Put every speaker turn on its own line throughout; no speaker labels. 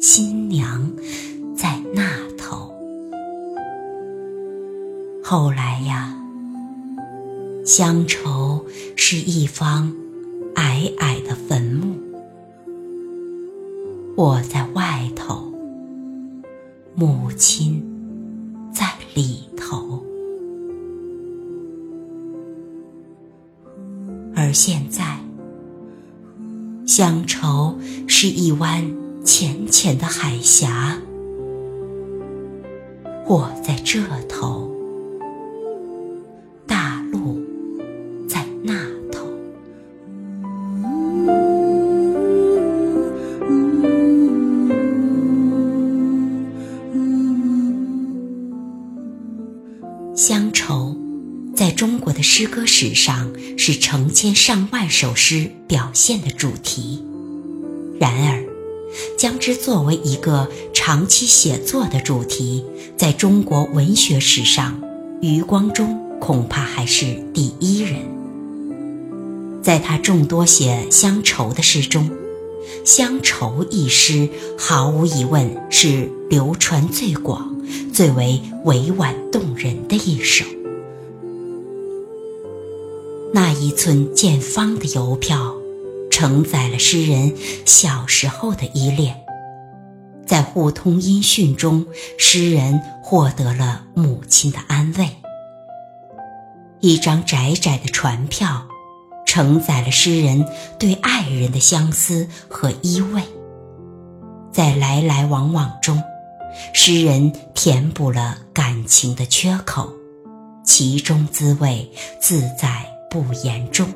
新娘在那头。后来呀，乡愁是一方矮矮的坟墓，我在外头，母亲在里头。而现在，乡愁是一湾。浅浅的海峡，我在这头，大陆在那头。乡愁，在中国的诗歌史上是成千上万首诗表现的主题。然而，将之作为一个长期写作的主题，在中国文学史上，余光中恐怕还是第一人。在他众多写乡愁的诗中，《乡愁》一诗毫无疑问是流传最广、最为委婉动人的一首。那一寸见方的邮票。承载了诗人小时候的依恋，在互通音讯中，诗人获得了母亲的安慰。一张窄窄的船票，承载了诗人对爱人的相思和依偎。在来来往往中，诗人填补了感情的缺口，其中滋味自在不言中。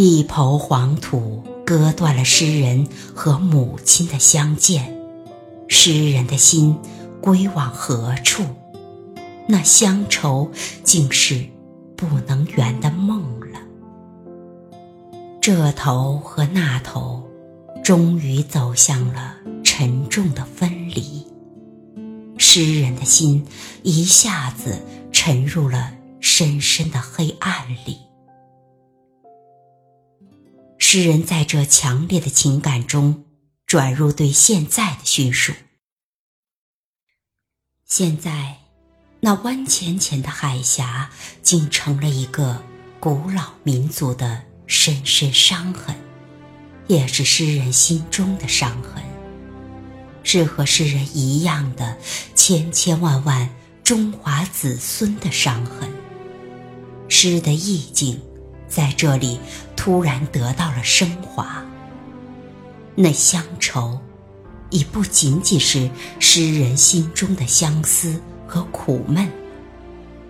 一抔黄土割断了诗人和母亲的相见，诗人的心归往何处？那乡愁竟是不能圆的梦了。这头和那头，终于走向了沉重的分离。诗人的心一下子沉入了深深的黑暗里。诗人在这强烈的情感中，转入对现在的叙述。现在，那弯浅浅的海峡，竟成了一个古老民族的深深伤痕，也是诗人心中的伤痕，是和诗人一样的千千万万中华子孙的伤痕。诗的意境。在这里，突然得到了升华。那乡愁，已不仅仅是诗人心中的相思和苦闷，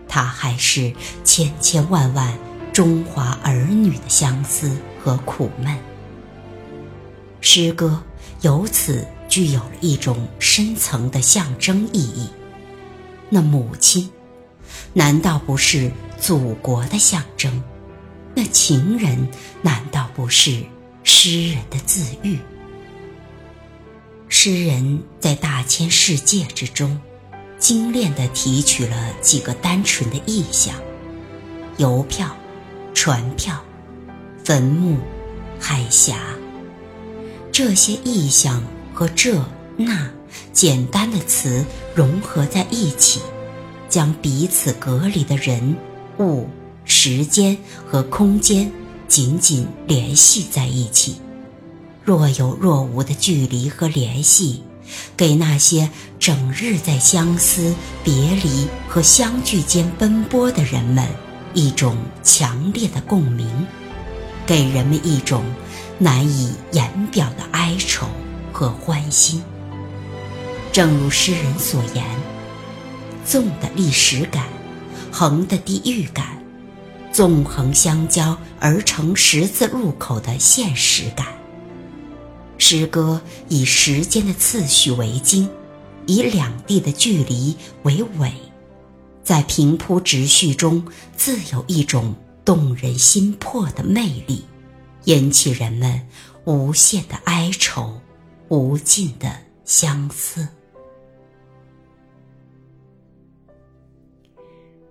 它还是千千万万中华儿女的相思和苦闷。诗歌由此具有了一种深层的象征意义。那母亲，难道不是祖国的象征？那情人难道不是诗人的自喻？诗人在大千世界之中，精炼地提取了几个单纯的意象：邮票、船票、坟墓、海峡。这些意象和这那简单的词融合在一起，将彼此隔离的人物。时间和空间紧紧联系在一起，若有若无的距离和联系，给那些整日在相思、别离和相聚间奔波的人们一种强烈的共鸣，给人们一种难以言表的哀愁和欢欣。正如诗人所言：“纵的历史感，横的地域感。”纵横相交而成十字路口的现实感，诗歌以时间的次序为经，以两地的距离为纬，在平铺直叙中自有一种动人心魄的魅力，引起人们无限的哀愁，无尽的相思。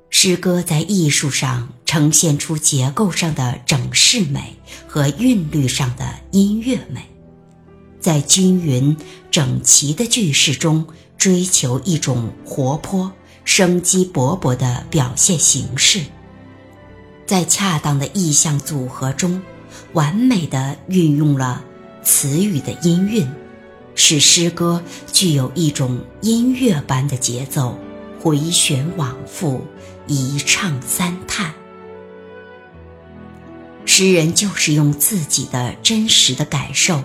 诗歌在艺术上呈现出结构上的整饰美和韵律上的音乐美，在均匀整齐的句式中追求一种活泼、生机勃勃的表现形式，在恰当的意象组合中，完美的运用了词语的音韵，使诗歌具有一种音乐般的节奏。回旋往复，一唱三叹。诗人就是用自己的真实的感受，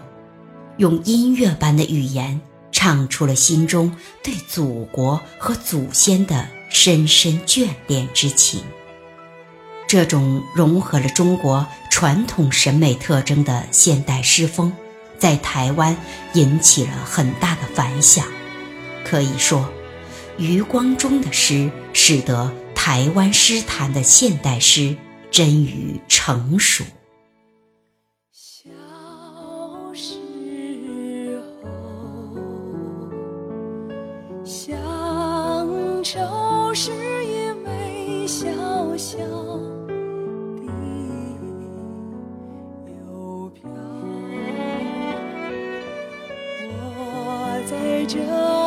用音乐般的语言，唱出了心中对祖国和祖先的深深眷恋之情。这种融合了中国传统审美特征的现代诗风，在台湾引起了很大的反响。可以说。余光中的诗，使得台湾诗坛的现代诗真于成熟。
小时候，乡愁是一枚小小的邮票，我在这。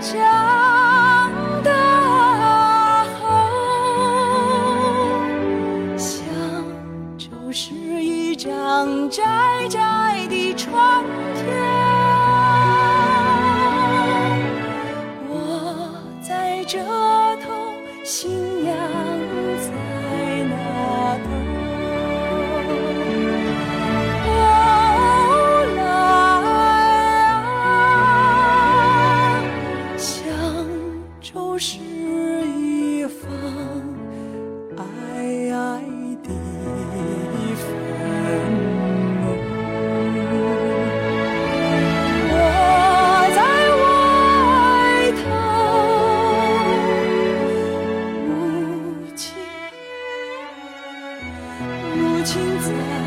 长大后乡愁是一张窄窄的船票我在这头新娘情在。